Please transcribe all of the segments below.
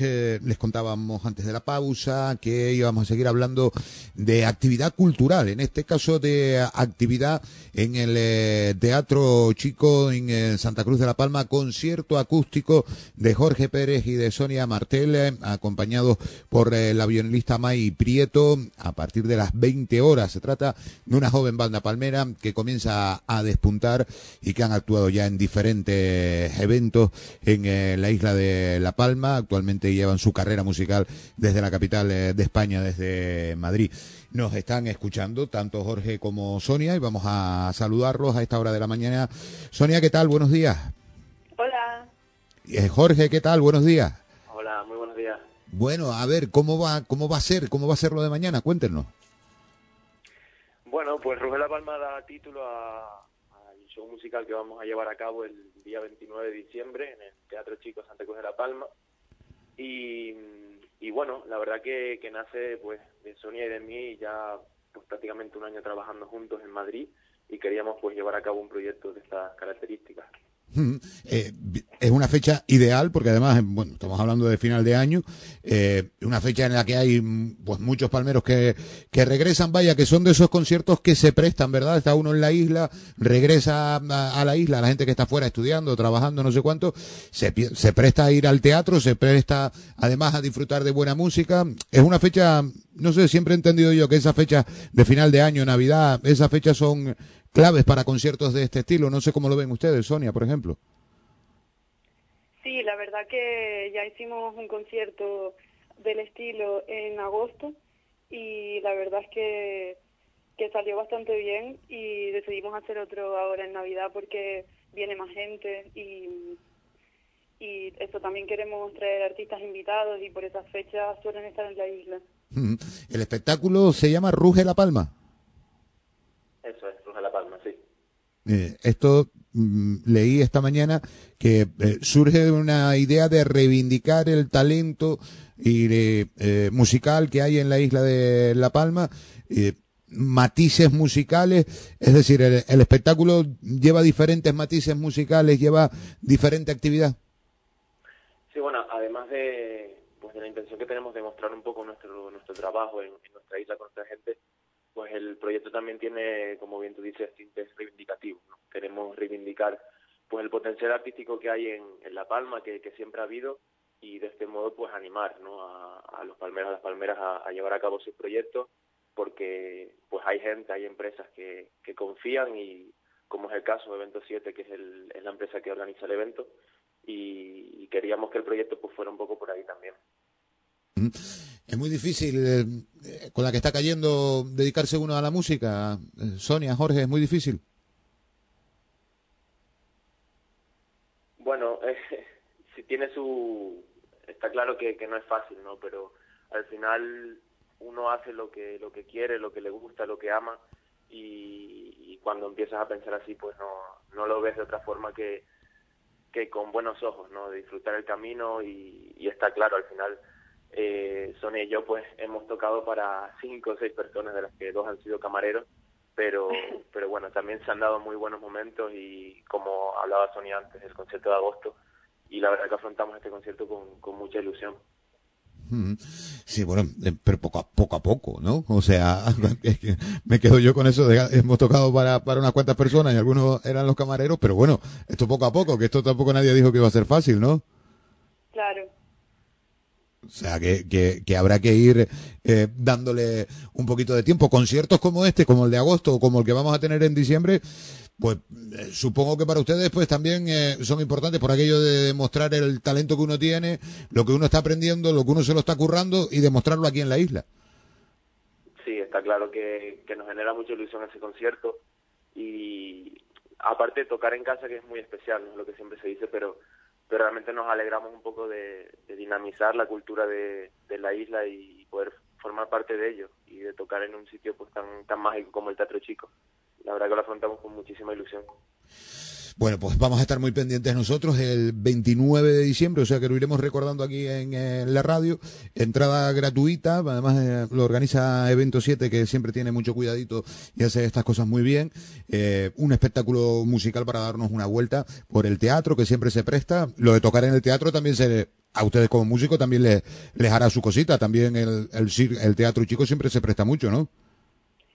les contábamos antes de la pausa que íbamos a seguir hablando de actividad cultural, en este caso de actividad en el eh, Teatro Chico en eh, Santa Cruz de la Palma, concierto acústico de Jorge Pérez y de Sonia Martel, eh, acompañados por la violinista May Prieto, a partir de las 20 horas. Se trata de una joven banda palmera que comienza a despuntar y que han actuado ya en diferentes eventos en la isla de La Palma, actualmente llevan su carrera musical desde la capital eh, de España, desde Madrid. Nos están escuchando tanto Jorge como Sonia y vamos a saludarlos a esta hora de la mañana. Sonia, ¿qué tal? Buenos días. Hola. Eh, Jorge, ¿qué tal? Buenos días. Hola, muy buenos días. Bueno, a ver, ¿cómo va, cómo va a ser? ¿Cómo va a ser lo de mañana? Cuéntenos. Bueno, pues Rubén La Palma da título al show musical que vamos a llevar a cabo el día 29 de diciembre en el Teatro Chico Santa Cruz de La Palma. Y, bueno, la verdad que, que nace pues de Sonia y de mí ya pues, prácticamente un año trabajando juntos en Madrid y queríamos pues llevar a cabo un proyecto de estas características. Eh, es una fecha ideal porque además, bueno, estamos hablando de final de año, eh, una fecha en la que hay pues muchos palmeros que, que regresan, vaya, que son de esos conciertos que se prestan, ¿verdad? Está uno en la isla, regresa a, la isla, la gente que está fuera estudiando, trabajando, no sé cuánto, se, se presta a ir al teatro, se presta además a disfrutar de buena música. Es una fecha, no sé, siempre he entendido yo que esa fecha de final de año, Navidad, esas fechas son claves para conciertos de este estilo. No sé cómo lo ven ustedes, Sonia, por ejemplo. Verdad que ya hicimos un concierto del estilo en agosto y la verdad es que, que salió bastante bien y decidimos hacer otro ahora en Navidad porque viene más gente y, y eso también queremos traer artistas invitados y por esas fechas suelen estar en la isla. El espectáculo se llama Ruge la Palma. Eso es, Ruge la Palma, sí. Eh, esto leí esta mañana que eh, surge una idea de reivindicar el talento y eh, musical que hay en la isla de La Palma, matices musicales, es decir, el, el, espectáculo lleva diferentes matices musicales, lleva diferente actividad. Sí, bueno, además de, pues, de la intención que tenemos de mostrar un poco nuestro nuestro trabajo en, en nuestra isla con nuestra gente, pues el proyecto también tiene, como bien tú dices, tintes reivindicativos. Queremos reivindicar pues el potencial artístico que hay en, en La Palma, que, que, siempre ha habido, y de este modo pues animar ¿no? a, a los palmeros, a las palmeras a, a, llevar a cabo sus proyectos, porque pues hay gente, hay empresas que, que confían y como es el caso de Evento 7, que es, el, es la empresa que organiza el evento, y, y queríamos que el proyecto pues fuera un poco por ahí también. Es muy difícil, eh, con la que está cayendo, dedicarse uno a la música. Eh, Sonia, Jorge, es muy difícil. Bueno, eh, si tiene su... Está claro que, no es fácil, ¿no? Pero al final uno hace lo que lo que quiere, lo que le gusta, lo que ama y, y cuando empiezas a pensar así, pues no, no lo ves de otra forma que, que con buenos ojos, ¿no? Disfrutar el camino y, y está claro, al final eh, Sonia y yo pues hemos tocado para cinco o seis personas de las que dos han sido camareros pero pero bueno también se han dado muy buenos momentos y como hablaba Sonia antes el concierto de agosto y la verdad que afrontamos este concierto con, con mucha ilusión Sí, bueno, eh, pero poco a poco, a poco ¿no? O sea, es que me quedo yo con eso. De, hemos tocado para, para unas cuantas personas y algunos eran los camareros, pero bueno, esto poco a poco, que esto tampoco nadie dijo que iba a ser fácil, ¿no? Claro. O sea, que, que, habrá que ir eh, dándole un poquito de tiempo. Conciertos como este, como el de agosto o como el que vamos a tener en diciembre, pues eh, supongo que para ustedes pues también eh, son importantes por aquello de demostrar el talento que uno tiene, lo que uno está aprendiendo, lo que uno se lo está currando y demostrarlo aquí en la isla. Sí, está claro que, que nos genera mucha ilusión ese concierto y aparte tocar en casa que es muy especial, ¿no? lo que siempre se dice, pero pero realmente nos alegramos un poco de, dinamizar la cultura de, la isla y poder formar parte de ello y de tocar en un sitio pues tan, tan mágico como el Teatro Chico. La verdad que lo afrontamos con muchísima ilusión. Bueno, pues vamos a estar muy pendientes nosotros el 29 de diciembre, o sea que lo iremos recordando aquí en, la radio. Entrada gratuita, además eh, lo organiza Evento 7, que siempre tiene mucho cuidadito y hace estas cosas muy bien. Eh, un espectáculo musical para darnos una vuelta por el teatro, que siempre se presta. Lo de tocar en el teatro también se, a ustedes como músicos también les, les hará su cosita. También el, el, el teatro chico siempre se presta mucho, ¿no?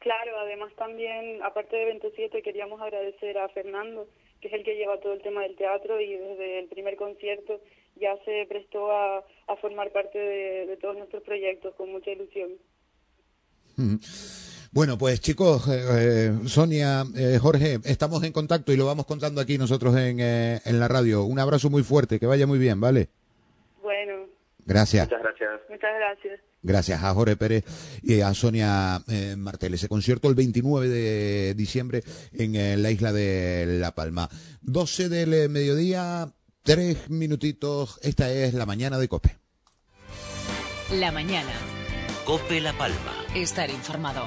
Claro, además también, aparte de Evento 7, queríamos agradecer a Fernando que es el que lleva todo el tema del teatro y desde el primer concierto ya se prestó a, formar parte de, todos nuestros proyectos con mucha ilusión. Bueno, pues chicos, eh, eh, Sonia, eh, Jorge, estamos en contacto y lo vamos contando aquí nosotros en, en la radio. Un abrazo muy fuerte, que vaya muy bien, ¿vale? Bueno. Gracias. Muchas gracias. Muchas gracias. Gracias a Jorge Pérez y a Sonia eh, Martel. Ese concierto el 29 de diciembre en eh, la isla de La Palma. 12 del eh, mediodía, tres minutitos. Esta es la mañana de Cope. La mañana. Cope La Palma. Estar informado.